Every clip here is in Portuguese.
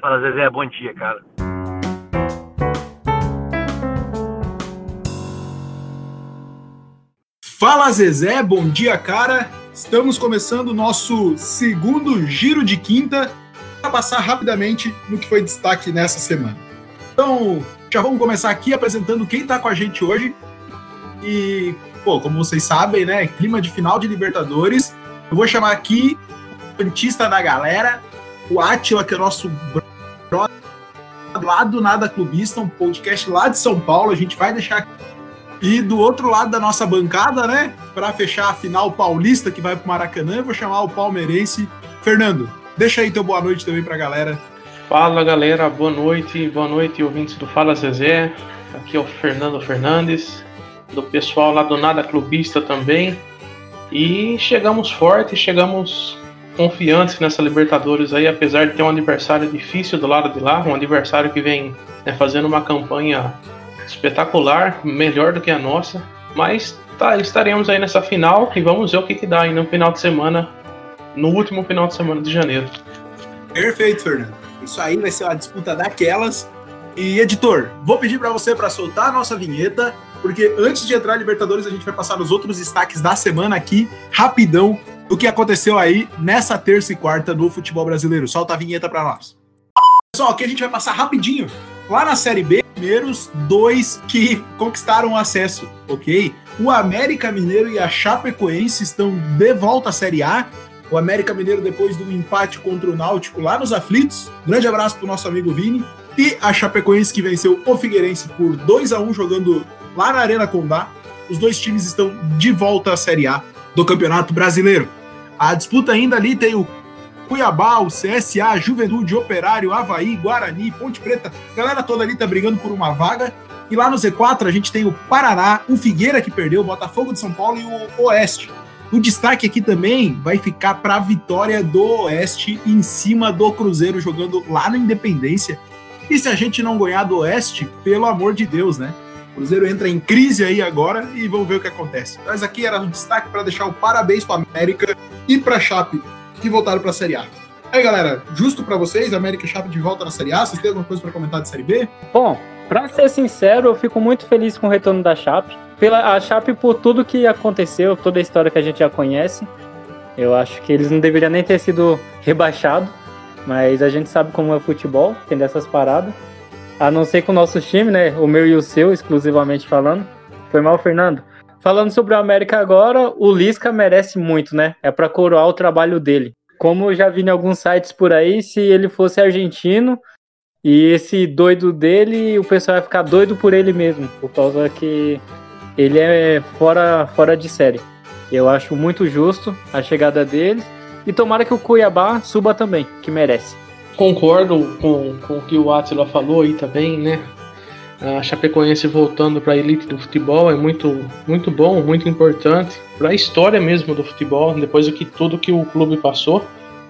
Fala, Zezé, bom dia, cara. Fala, Zezé, bom dia, cara. Estamos começando o nosso segundo giro de quinta para passar rapidamente no que foi destaque nessa semana. Então, já vamos começar aqui apresentando quem está com a gente hoje. E, pô, como vocês sabem, né, clima de final de Libertadores. Eu vou chamar aqui o cantista da galera, o Atila, que é nosso brother lá do Nada Clubista, um podcast lá de São Paulo. A gente vai deixar aqui. E do outro lado da nossa bancada, né, para fechar a final paulista que vai pro Maracanã, eu vou chamar o palmeirense Fernando. Deixa aí teu boa noite também pra galera. Fala galera, boa noite, boa noite ouvintes do Fala Zezé. Aqui é o Fernando Fernandes, do pessoal lá do Nada Clubista também. E chegamos forte, chegamos confiantes nessa Libertadores aí, apesar de ter um adversário difícil do lado de lá, um adversário que vem né, fazendo uma campanha espetacular, melhor do que a nossa. Mas tá, estaremos aí nessa final e vamos ver o que, que dá aí no final de semana, no último final de semana de janeiro. Perfeito, Fernando. Isso aí vai ser uma disputa daquelas. E editor, vou pedir para você para soltar a nossa vinheta, porque antes de entrar Libertadores a gente vai passar nos outros destaques da semana aqui, rapidão, o que aconteceu aí nessa terça e quarta no futebol brasileiro. Solta a vinheta para nós. Pessoal, aqui a gente vai passar rapidinho. Lá na Série B, primeiros dois que conquistaram acesso, ok? O América Mineiro e a Chapecoense estão de volta à Série A. O América Mineiro depois do empate contra o Náutico lá nos aflitos. Grande abraço pro nosso amigo Vini. E a Chapecoense que venceu o Figueirense por 2 a 1 jogando lá na Arena Condá. Os dois times estão de volta à Série A do Campeonato Brasileiro. A disputa ainda ali tem o Cuiabá, o CSA, Juventude, Operário, Havaí, Guarani, Ponte Preta. A galera toda ali tá brigando por uma vaga. E lá no Z4 a gente tem o Paraná, o Figueira que perdeu, o Botafogo de São Paulo e o Oeste. O destaque aqui também vai ficar para a vitória do Oeste em cima do Cruzeiro jogando lá na Independência. E se a gente não ganhar do Oeste, pelo amor de Deus, né? O Cruzeiro entra em crise aí agora e vamos ver o que acontece. Mas aqui era um destaque para deixar o parabéns para América e para Chape que voltaram para a Série A. Aí, galera, justo para vocês, América e Chape de volta na Série A. Vocês têm alguma coisa para comentar de Série B? Bom, para ser sincero, eu fico muito feliz com o retorno da Chape. Pela a Chape por tudo que aconteceu, toda a história que a gente já conhece. Eu acho que eles não deveriam nem ter sido rebaixados, mas a gente sabe como é o futebol, tem dessas paradas. A não ser com o nosso time, né? O meu e o seu, exclusivamente falando. Foi mal, Fernando? Falando sobre o América agora, o Lisca merece muito, né? É para coroar o trabalho dele. Como eu já vi em alguns sites por aí, se ele fosse argentino e esse doido dele, o pessoal ia ficar doido por ele mesmo, por causa que ele é fora, fora de série. Eu acho muito justo a chegada dele e tomara que o Cuiabá suba também, que merece. Concordo com, com o que o Atila falou aí também, né? a Chapecoense voltando para a elite do futebol é muito, muito bom, muito importante para a história mesmo do futebol, depois do que tudo que o clube passou.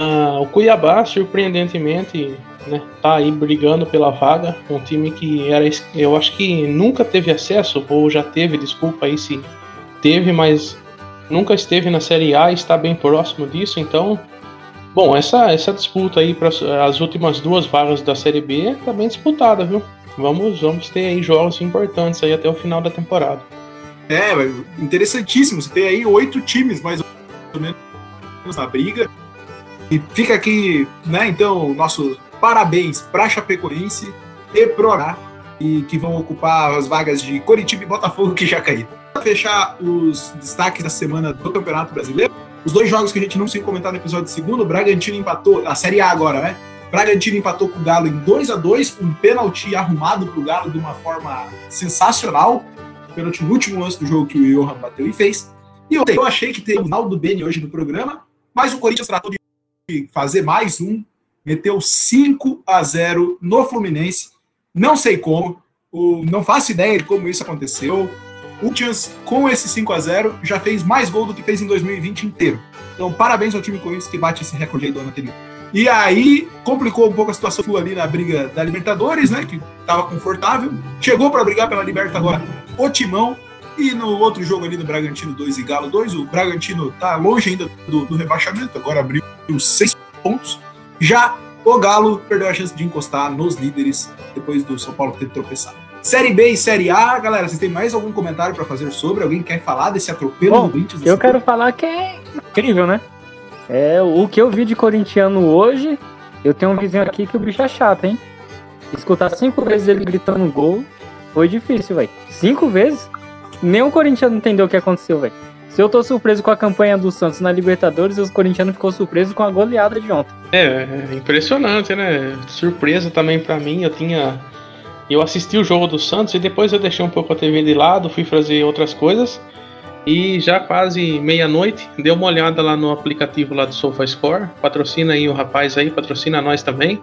Uh, o Cuiabá, surpreendentemente, né, tá aí brigando pela vaga, um time que era, eu acho que nunca teve acesso, ou já teve, desculpa aí se teve, mas nunca esteve na Série A e está bem próximo disso, então Bom, essa, essa disputa aí para as últimas duas vagas da Série B tá bem disputada, viu? vamos, vamos ter aí jogos importantes aí até o final da temporada. É, interessantíssimo. Você tem aí oito times mais ou menos na briga. E fica aqui, né, então, nosso parabéns para Chapecoense e Prorá, e que vão ocupar as vagas de Coritiba e Botafogo que já caíram. Para fechar os destaques da semana do Campeonato Brasileiro, os dois jogos que a gente não conseguiu comentar no episódio segundo, o Bragantino empatou, a Série A agora, né? Bragantino empatou com o Galo em 2 a 2 um pênalti arrumado para o Galo de uma forma sensacional. Pênalti no último lance do jogo que o Johan bateu e fez. E ontem eu achei que teria o Naldo Beni hoje no programa, mas o Corinthians tratou de fazer mais um, meteu 5 a 0 no Fluminense. Não sei como, não faço ideia de como isso aconteceu. O Corinthians, com esse 5 a 0 já fez mais gol do que fez em 2020 inteiro. Então, parabéns ao time Corinthians que bate esse recorde aí do ano anterior. E aí complicou um pouco a situação ali na briga da Libertadores, né? Que estava confortável. Chegou para brigar pela Libertadores agora o Timão. E no outro jogo ali no Bragantino 2 e Galo 2, o Bragantino tá longe ainda do, do rebaixamento, agora abriu seis pontos. Já o Galo perdeu a chance de encostar nos líderes depois do São Paulo ter tropeçado. Série B e Série A, galera, vocês têm mais algum comentário para fazer sobre? Alguém quer falar desse atropelo Bom, do Corinthians? Eu quero falar que é incrível, né? É, o que eu vi de corintiano hoje, eu tenho um vizinho aqui que o bicho é chato, hein? Escutar cinco vezes ele gritando gol foi difícil, velho. Cinco vezes? Nem o corintiano entendeu o que aconteceu, velho. Se eu tô surpreso com a campanha do Santos na Libertadores, os corintianos ficou surpreso com a goleada de ontem. É, é impressionante, né? Surpresa também para mim. Eu tinha. Eu assisti o jogo do Santos e depois eu deixei um pouco a TV de lado, fui fazer outras coisas. E já quase meia-noite, dei uma olhada lá no aplicativo lá do SofaScore. Patrocina aí o rapaz aí, patrocina nós também.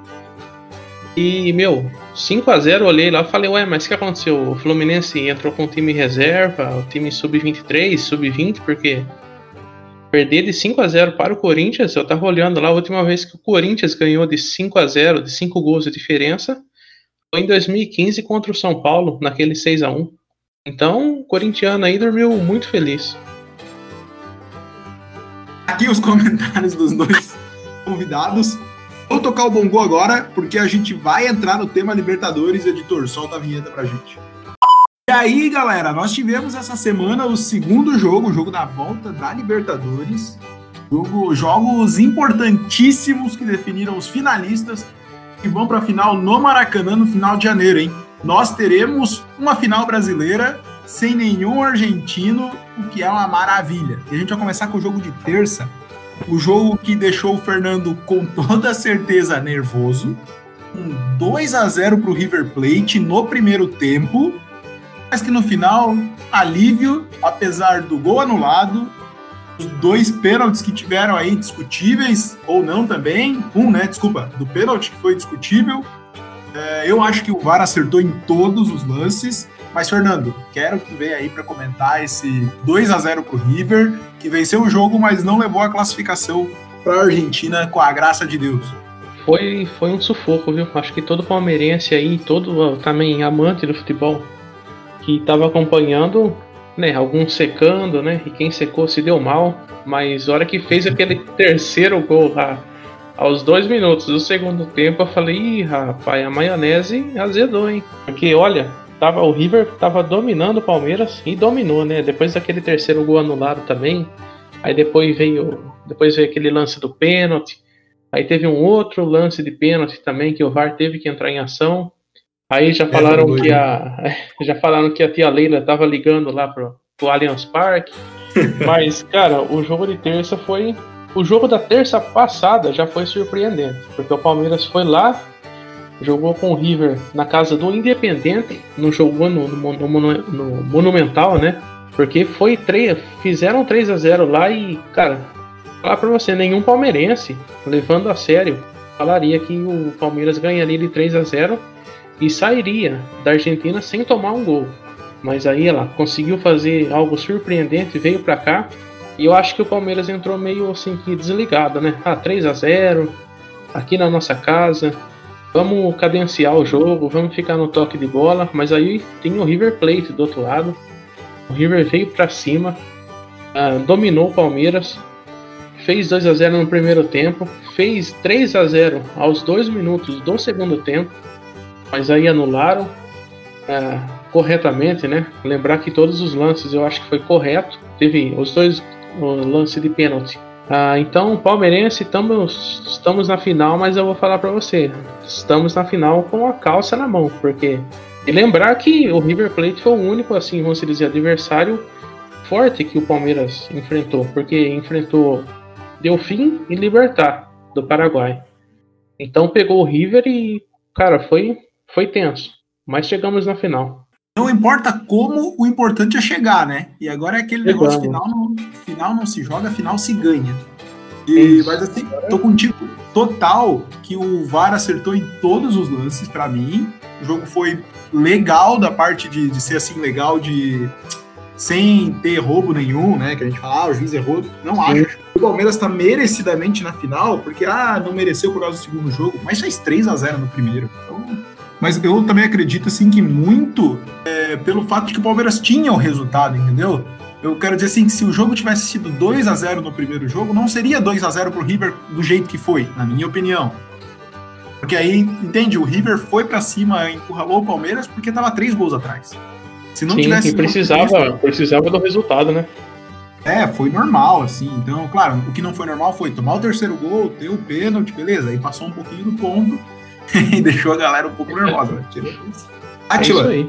E, meu, 5 a 0 olhei lá e falei, ué, mas o que aconteceu? O Fluminense entrou com o time reserva, o time sub-23, sub-20, porque perder de 5 a 0 para o Corinthians, eu tava olhando lá, a última vez que o Corinthians ganhou de 5 a 0 de 5 gols de diferença, em 2015 contra o São Paulo, naquele 6 a 1 Então, o corintiano aí dormiu muito feliz. Aqui os comentários dos dois convidados. Vou tocar o bongo agora, porque a gente vai entrar no tema Libertadores. Editor, solta a vinheta pra gente. E aí, galera, nós tivemos essa semana o segundo jogo, o jogo da volta da Libertadores. Jogo, jogos importantíssimos que definiram os finalistas que vão para a final no Maracanã no final de janeiro, hein? Nós teremos uma final brasileira sem nenhum argentino, o que é uma maravilha. E a gente vai começar com o jogo de terça, o jogo que deixou o Fernando com toda certeza nervoso. Um 2 a 0 para o River Plate no primeiro tempo, mas que no final, alívio, apesar do gol anulado, os dois pênaltis que tiveram aí discutíveis, ou não também, um, né, desculpa, do pênalti que foi discutível. É, eu acho que o VAR acertou em todos os lances, mas, Fernando, quero que venha aí para comentar esse 2 a 0 para o River, que venceu o jogo, mas não levou a classificação para a Argentina com a graça de Deus. Foi, foi um sufoco, viu? Acho que todo palmeirense aí, todo também amante do futebol, que estava acompanhando, né? Alguns secando, né? E quem secou se deu mal. Mas a hora que fez aquele terceiro gol lá, aos dois minutos do segundo tempo, eu falei, ih, rapaz, a maionese azedou, hein? Porque olha, tava, o River tava dominando o Palmeiras e dominou, né? Depois daquele terceiro gol anulado também. Aí depois veio, depois veio aquele lance do pênalti. Aí teve um outro lance de pênalti também que o VAR teve que entrar em ação. Aí já falaram que a já falaram que a tia Leila tava ligando lá pro, pro Allianz Parque. Mas, cara, o jogo de terça foi o jogo da terça passada já foi surpreendente, porque o Palmeiras foi lá, jogou com o River na casa do Independente, não jogou no, no, no, no Monumental, né? Porque foi 3, fizeram 3 a 0 lá e, cara, falar pra você, nenhum palmeirense, levando a sério, falaria que o Palmeiras ganharia de 3 a 0 e sairia da Argentina sem tomar um gol. Mas aí ela conseguiu fazer algo surpreendente, veio para cá e eu acho que o Palmeiras entrou meio assim que desligado, né? Ah, 3 a 0 aqui na nossa casa. Vamos cadenciar o jogo, vamos ficar no toque de bola, mas aí tem o River Plate do outro lado. O River veio para cima, uh, dominou o Palmeiras, fez 2 a 0 no primeiro tempo, fez 3 a 0 aos 2 minutos do segundo tempo, mas aí anularam uh, corretamente, né? Lembrar que todos os lances eu acho que foi correto. Teve os dois o lance de pênalti. Ah, então, palmeirense, estamos, estamos na final, mas eu vou falar para você, estamos na final com a calça na mão, porque e lembrar que o River Plate foi o único, assim, vamos dizer, adversário forte que o Palmeiras enfrentou, porque enfrentou Delfim e Libertar do Paraguai. Então pegou o River e, cara, foi foi tenso, mas chegamos na final. Não importa como, o importante é chegar, né? E agora é aquele Legal. negócio final não, final não se joga, final se ganha. E, mas assim, tô contigo total que o VAR acertou em todos os lances para mim. O jogo foi legal da parte de, de ser assim, legal de sem ter roubo nenhum, né? Que a gente fala, ah, o juiz errou. Não acho. O Palmeiras tá merecidamente na final, porque ah, não mereceu por causa do segundo jogo, mas fez 3 a 0 no primeiro. Então, mas eu também acredito assim que muito é, pelo fato de que o Palmeiras tinha o resultado, entendeu? Eu quero dizer assim que se o jogo tivesse sido 2 a 0 no primeiro jogo, não seria 2 a 0 pro River do jeito que foi, na minha opinião. Porque aí, entende, o River foi para cima, encurralou o Palmeiras porque tava três gols atrás. Se não Sim, tivesse. Precisava, precisava do resultado, né? É, foi normal, assim. Então, claro, o que não foi normal foi tomar o terceiro gol, ter o pênalti, beleza. Aí passou um pouquinho do ponto e deixou a galera um pouco nervosa. Né? Atila, é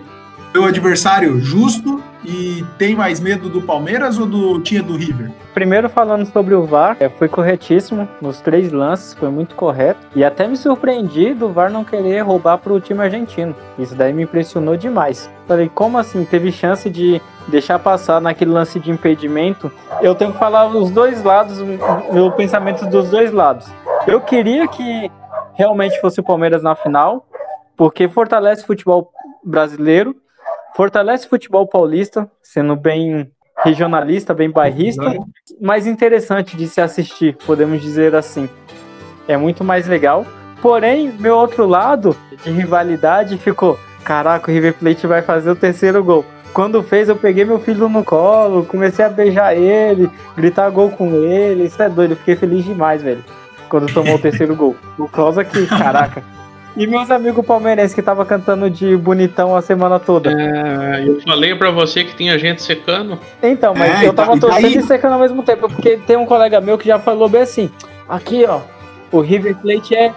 meu adversário justo e tem mais medo do Palmeiras ou do tinha do River? Primeiro falando sobre o VAR, é, foi corretíssimo nos três lances, foi muito correto. E até me surpreendi do VAR não querer roubar para o time argentino. Isso daí me impressionou demais. Falei, como assim? Teve chance de deixar passar naquele lance de impedimento? Eu tenho que falar os dois lados, meu pensamento dos dois lados. Eu queria que realmente fosse o Palmeiras na final, porque fortalece o futebol brasileiro fortalece o futebol paulista, sendo bem regionalista, bem bairrista, mais interessante de se assistir, podemos dizer assim. É muito mais legal. Porém, meu outro lado de rivalidade ficou: caraca, o River Plate vai fazer o terceiro gol. Quando fez, eu peguei meu filho no colo, comecei a beijar ele, gritar gol com ele. Isso é doido, eu fiquei feliz demais, velho. Quando tomou o terceiro gol. O causa que, caraca. E meus amigos palmeirenses que tava cantando de bonitão a semana toda. É, eu falei para você que tinha gente secando. Então, mas é, eu tava tá, torcendo e secando ao mesmo tempo, porque tem um colega meu que já falou bem assim: aqui, ó, o River Plate é.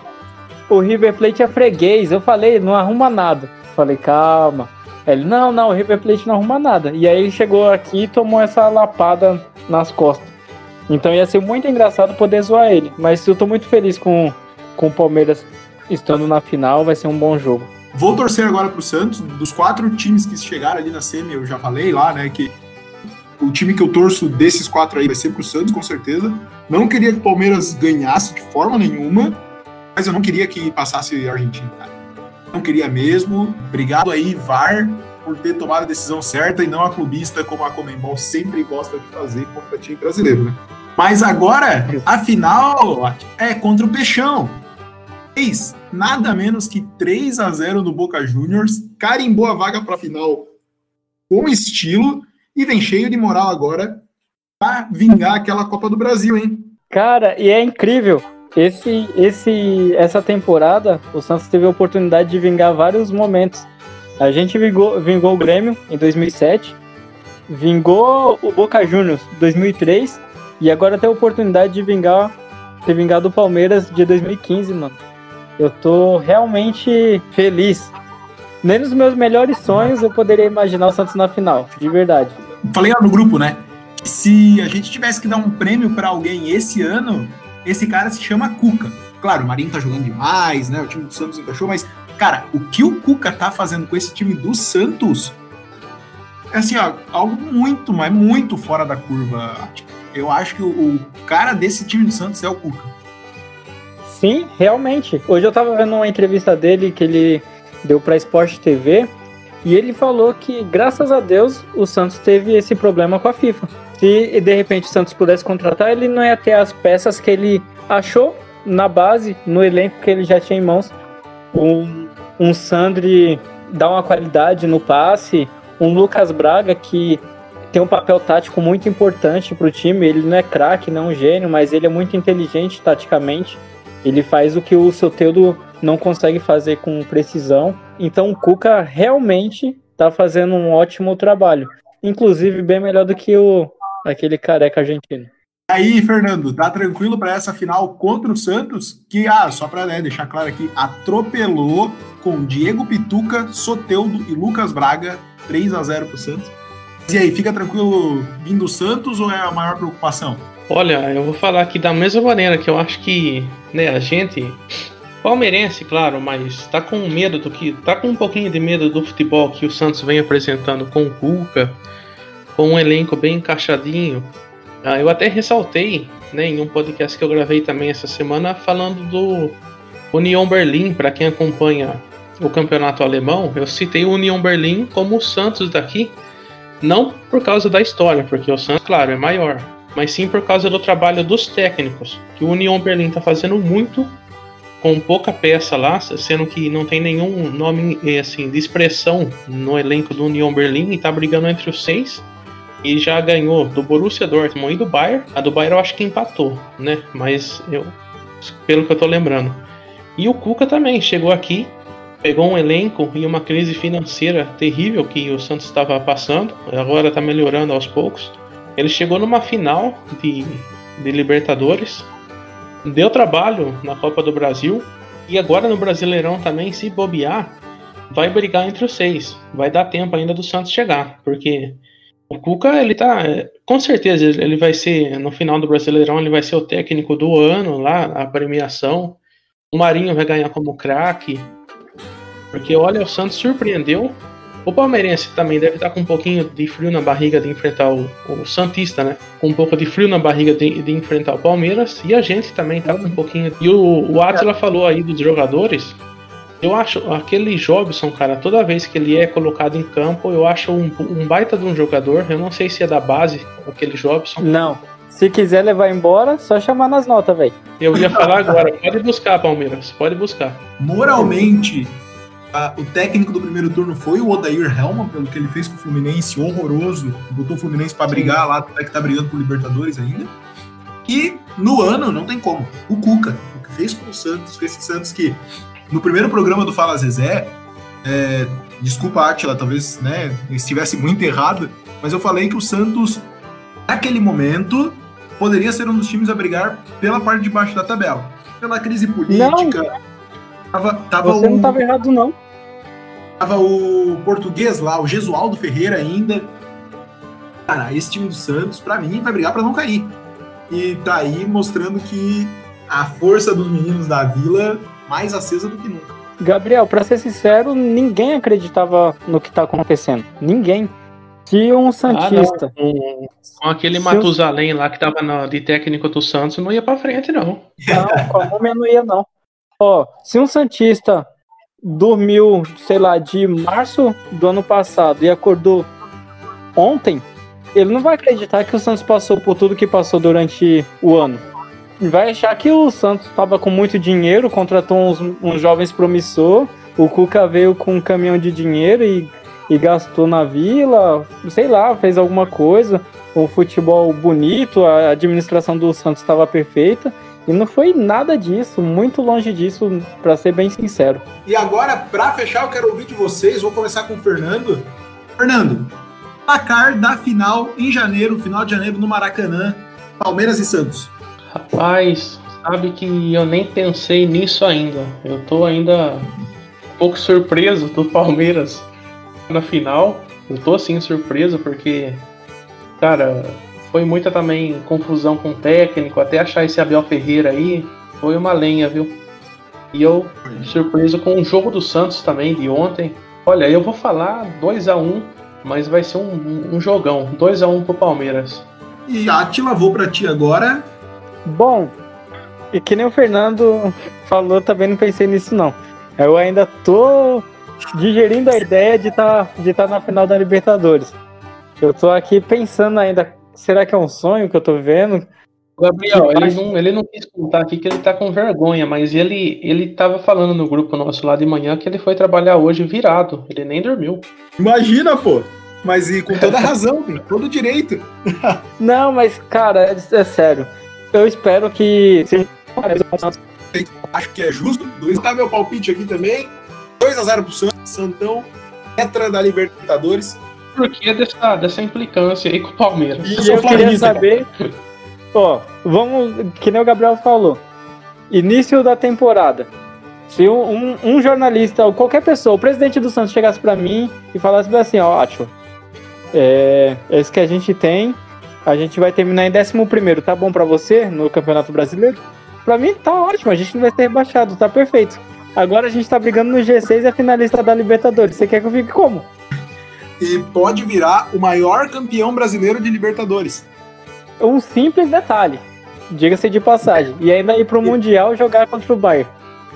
O River Plate é freguês. Eu falei, não arruma nada. Falei, calma. Ele, não, não, o River Plate não arruma nada. E aí ele chegou aqui e tomou essa lapada nas costas. Então ia ser muito engraçado poder zoar ele. Mas eu tô muito feliz com, com o Palmeiras estando na final, vai ser um bom jogo. Vou torcer agora pro Santos. Dos quatro times que chegaram ali na semi, eu já falei lá, né, que o time que eu torço desses quatro aí vai ser pro Santos, com certeza. Não queria que o Palmeiras ganhasse de forma nenhuma, mas eu não queria que passasse a Argentina, cara. Não queria mesmo. Obrigado aí, VAR, por ter tomado a decisão certa e não a clubista, como a Comembol sempre gosta de fazer contra time brasileiro, né? Mas agora, a final é contra o Peixão fez nada menos que 3 a 0 no Boca Juniors, carimbou a vaga para a final com estilo e vem cheio de moral agora para vingar aquela Copa do Brasil, hein? Cara, e é incrível. Esse, esse, essa temporada, o Santos teve a oportunidade de vingar vários momentos. A gente vingou, vingou o Grêmio em 2007, vingou o Boca Juniors em 2003 e agora tem a oportunidade de vingar, ter vingado o Palmeiras de 2015, mano. Eu tô realmente feliz. Nem nos meus melhores sonhos eu poderia imaginar o Santos na final, de verdade. Falei lá no grupo, né? Se a gente tivesse que dar um prêmio para alguém esse ano, esse cara se chama Cuca. Claro, o Marinho tá jogando demais, né? O time do Santos encaixou, mas, cara, o que o Cuca tá fazendo com esse time do Santos é assim, ó, algo muito, mas muito fora da curva. Eu acho que o, o cara desse time do Santos é o Cuca. Sim, realmente. Hoje eu tava vendo uma entrevista dele que ele deu pra Sport TV e ele falou que, graças a Deus, o Santos teve esse problema com a FIFA. Se de repente o Santos pudesse contratar, ele não ia ter as peças que ele achou na base, no elenco que ele já tinha em mãos. Um, um Sandri dá uma qualidade no passe, um Lucas Braga que tem um papel tático muito importante para o time. Ele não é craque, não é um gênio, mas ele é muito inteligente taticamente. Ele faz o que o Soteldo não consegue fazer com precisão. Então o Cuca realmente está fazendo um ótimo trabalho. Inclusive bem melhor do que o aquele careca argentino. Aí, Fernando, tá tranquilo para essa final contra o Santos? Que, ah, só para né, deixar claro aqui, atropelou com Diego Pituca, Soteudo e Lucas Braga, 3 a 0 pro Santos. E aí, fica tranquilo vindo o Santos ou é a maior preocupação? Olha, eu vou falar aqui da mesma maneira que eu acho que né, a gente, palmeirense, claro, mas tá com medo do que. tá com um pouquinho de medo do futebol que o Santos vem apresentando com o Cuca, com um elenco bem encaixadinho. Ah, eu até ressaltei né, em um podcast que eu gravei também essa semana falando do Union Berlim, para quem acompanha o campeonato alemão, eu citei o Union Berlim como o Santos daqui, não por causa da história, porque o Santos, claro, é maior, mas sim por causa do trabalho dos técnicos, que o Union Berlim está fazendo muito com pouca peça lá, sendo que não tem nenhum nome eh, assim de expressão no elenco do Union Berlim e está brigando entre os seis e já ganhou do Borussia Dortmund e do Bayern. A do Bayern eu acho que empatou, né? Mas eu, pelo que eu tô lembrando. E o Cuca também chegou aqui, pegou um elenco e uma crise financeira terrível que o Santos estava passando, agora está melhorando aos poucos. Ele chegou numa final de, de Libertadores, deu trabalho na Copa do Brasil e agora no Brasileirão também, se bobear, vai brigar entre os seis. Vai dar tempo ainda do Santos chegar, porque o Cuca, ele tá. Com certeza, ele vai ser, no final do Brasileirão, ele vai ser o técnico do ano lá, a premiação. O Marinho vai ganhar como craque. Porque olha, o Santos surpreendeu. O palmeirense também deve estar com um pouquinho de frio na barriga de enfrentar o, o Santista, né? Com um pouco de frio na barriga de, de, enfrentar o Palmeiras. E a gente também tá com um pouquinho. E o, o Atila falou aí dos jogadores. Eu acho aquele Jobson, cara, toda vez que ele é colocado em campo, eu acho um, um baita de um jogador. Eu não sei se é da base, aquele Jobson. Não. Se quiser levar embora, só chamar nas notas, velho. Eu ia falar agora, pode buscar, Palmeiras, pode buscar. Moralmente, o técnico do primeiro turno foi o Odair Helman, pelo que ele fez com o Fluminense, horroroso. Botou o Fluminense para brigar lá, até que tá brigando com o Libertadores ainda. E no ano, não tem como. O Cuca, o que fez com o Santos, com esse Santos que no primeiro programa do Fala Zezé, é, desculpa, Atila, talvez né, estivesse muito errado, mas eu falei que o Santos, naquele momento, poderia ser um dos times a brigar pela parte de baixo da tabela. Pela crise política. Não. Tava, tava Você o, não estava errado, não. Tava o português lá, o Gesualdo Ferreira ainda. Cara, esse time do Santos, para mim, vai brigar para não cair. E tá aí mostrando que a força dos meninos da vila mais acesa do que nunca. Gabriel, para ser sincero, ninguém acreditava no que tá acontecendo. Ninguém. Se um Santista. Ah, com, com, aquele Se Matusalém lá que tava na, de técnico do Santos, não ia para frente, não. Não, com a múmia não ia, não. Ó, se um Santista dormiu, sei lá, de março do ano passado e acordou ontem, ele não vai acreditar que o Santos passou por tudo que passou durante o ano vai achar que o Santos estava com muito dinheiro, contratou uns, uns jovens promissor, o Cuca veio com um caminhão de dinheiro e, e gastou na vila, sei lá, fez alguma coisa, um futebol bonito, a administração do Santos estava perfeita. E não foi nada disso, muito longe disso, para ser bem sincero. E agora, para fechar, eu quero ouvir de vocês. Vou começar com o Fernando. Fernando, placar da final em janeiro, final de janeiro no Maracanã, Palmeiras e Santos. Rapaz, sabe que eu nem pensei nisso ainda. Eu tô ainda um pouco surpreso do Palmeiras na final. Eu tô assim surpreso porque, cara, foi muita também confusão com o técnico, até achar esse Abel Ferreira aí, foi uma lenha, viu? E eu surpreso com o jogo do Santos também de ontem. Olha, eu vou falar 2 a 1 um, mas vai ser um, um jogão. 2 a 1 um pro Palmeiras. E Atila, vou para ti agora. Bom, e que nem o Fernando falou, também não pensei nisso não. Eu ainda tô digerindo a ideia de estar tá, de tá na final da Libertadores. Eu tô aqui pensando ainda, será que é um sonho que eu tô vendo? Gabriel, ele não, ele não quis contar aqui que ele tá com vergonha, mas ele, ele tava falando no grupo nosso lá de manhã que ele foi trabalhar hoje virado, ele nem dormiu. Imagina, pô! Mas e com toda razão, tem todo direito. não, mas, cara, é, é sério eu espero que Acho que é justo. Está meu palpite aqui também. 2x0 pro Santos. Santão, Petra da Libertadores. Por que dessa, dessa implicância aí com o Palmeiras? E eu, eu queria saber. Ó, vamos. Que nem o Gabriel falou. Início da temporada. Se um, um, um, jornalista ou qualquer pessoa, o presidente do Santos chegasse para mim e falasse assim, ó, Acho, é, é isso que a gente tem, a gente vai terminar em 11, tá bom para você no Campeonato Brasileiro? Para mim tá ótimo, a gente não vai ser rebaixado, tá perfeito. Agora a gente tá brigando no G6 e a finalista da Libertadores. Você quer que eu fique como? E pode virar o maior campeão brasileiro de Libertadores. Um simples detalhe, diga-se de passagem, e ainda ir pro Mundial jogar contra o Bayern.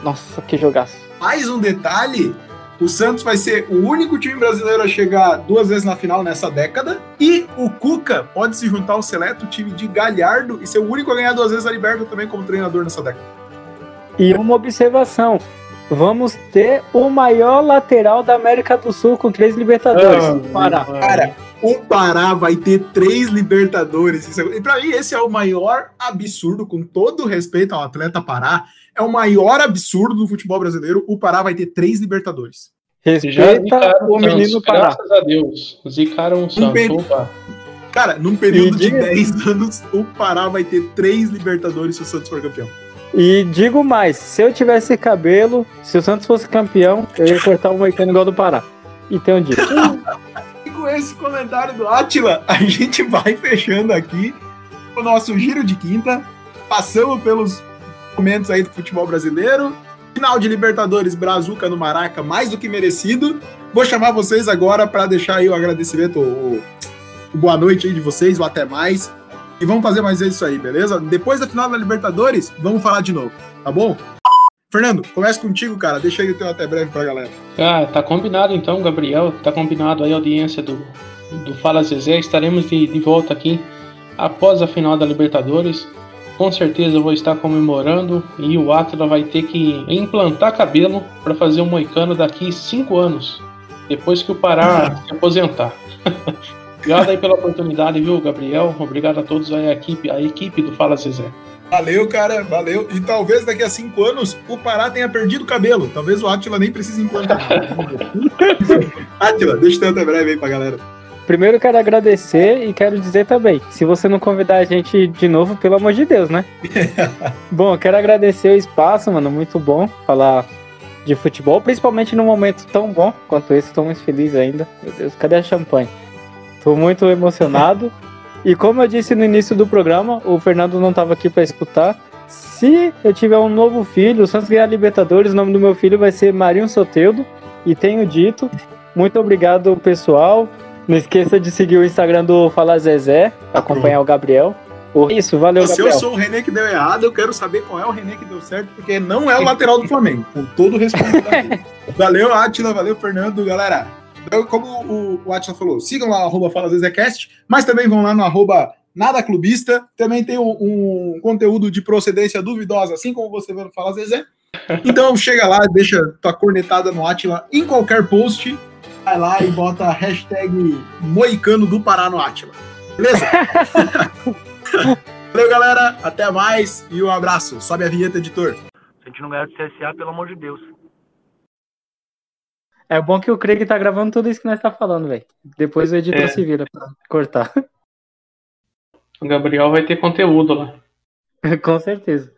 Nossa, que jogaço. Mais um detalhe, o Santos vai ser o único time brasileiro a chegar duas vezes na final nessa década. E o Cuca pode se juntar ao seleto time de Galhardo e ser o único a ganhar duas vezes a Libertadores também como treinador nessa década. E uma observação: vamos ter o maior lateral da América do Sul com três Libertadores. Oh, Pará. Cara, o Pará vai ter três Libertadores. É, e para mim, esse é o maior absurdo, com todo respeito ao atleta Pará é o maior absurdo do futebol brasileiro. O Pará vai ter três Libertadores. Respeita o menino Pará. Graças a Deus. Zicaram o Santos. Peri... Cara, num período de 10 anos, o Pará vai ter três Libertadores se o Santos for campeão. E digo mais, se eu tivesse cabelo, se o Santos fosse campeão, eu ia cortar o moicano igual do Pará. E um dia. e com esse comentário do Atila, a gente vai fechando aqui o nosso giro de quinta. Passamos pelos momentos aí do futebol brasileiro. Final de Libertadores Brazuca no Maraca, mais do que merecido. Vou chamar vocês agora para deixar aí o agradecimento, o, o boa noite aí de vocês, o até mais. E vamos fazer mais isso aí, beleza? Depois da final da Libertadores, vamos falar de novo, tá bom? Fernando, começa contigo, cara. Deixa aí o teu até breve pra galera. Ah, tá combinado então, Gabriel. Tá combinado aí a audiência do, do Fala Zezé. Estaremos de, de volta aqui após a final da Libertadores. Com certeza eu vou estar comemorando e o Atila vai ter que implantar cabelo para fazer um moicano daqui cinco anos, depois que o Pará se aposentar. Obrigado aí pela oportunidade, viu, Gabriel? Obrigado a todos aí, a equipe, a equipe do Fala Zezé. Valeu, cara, valeu. E talvez daqui a cinco anos o Pará tenha perdido o cabelo. Talvez o Atila nem precise implantar. Atila, deixa eu até breve aí pra galera. Primeiro quero agradecer e quero dizer também, se você não convidar a gente de novo, pelo amor de Deus, né? bom, quero agradecer o espaço, mano, muito bom falar de futebol, principalmente num momento tão bom quanto esse, estou muito feliz ainda. Meu Deus, cadê a champanhe? Tô muito emocionado. E como eu disse no início do programa, o Fernando não estava aqui para escutar. Se eu tiver um novo filho, o Santos ganhar a Libertadores, o nome do meu filho vai ser Marinho Soteudo. E tenho dito. Muito obrigado, pessoal. Não esqueça de seguir o Instagram do Fala Zezé, acompanhar o Gabriel. Isso, valeu, Se Gabriel. eu sou o René que deu errado, eu quero saber qual é o René que deu certo, porque não é o lateral do Flamengo, com todo o respeito. valeu, Atila, valeu, Fernando, galera. Então, como o, o Atila falou, sigam lá, arroba Fala Zezecast, mas também vão lá no arroba Nada Clubista. Também tem um, um, conteúdo de procedência duvidosa, assim como você vê no Fala Zezé. Então chega lá, deixa tua cornetada no Atila em qualquer post. Vai lá e bota a hashtag Moicano do Pará no Atila. Beleza? Valeu, galera. Até mais e um abraço. Sobe a vinheta, editor. Se a gente não ganhar de CSA, pelo amor de Deus. É bom que o Craig tá gravando tudo isso que nós tá falando, velho. Depois o editor é. se vira pra cortar. O Gabriel vai ter conteúdo lá. Com certeza.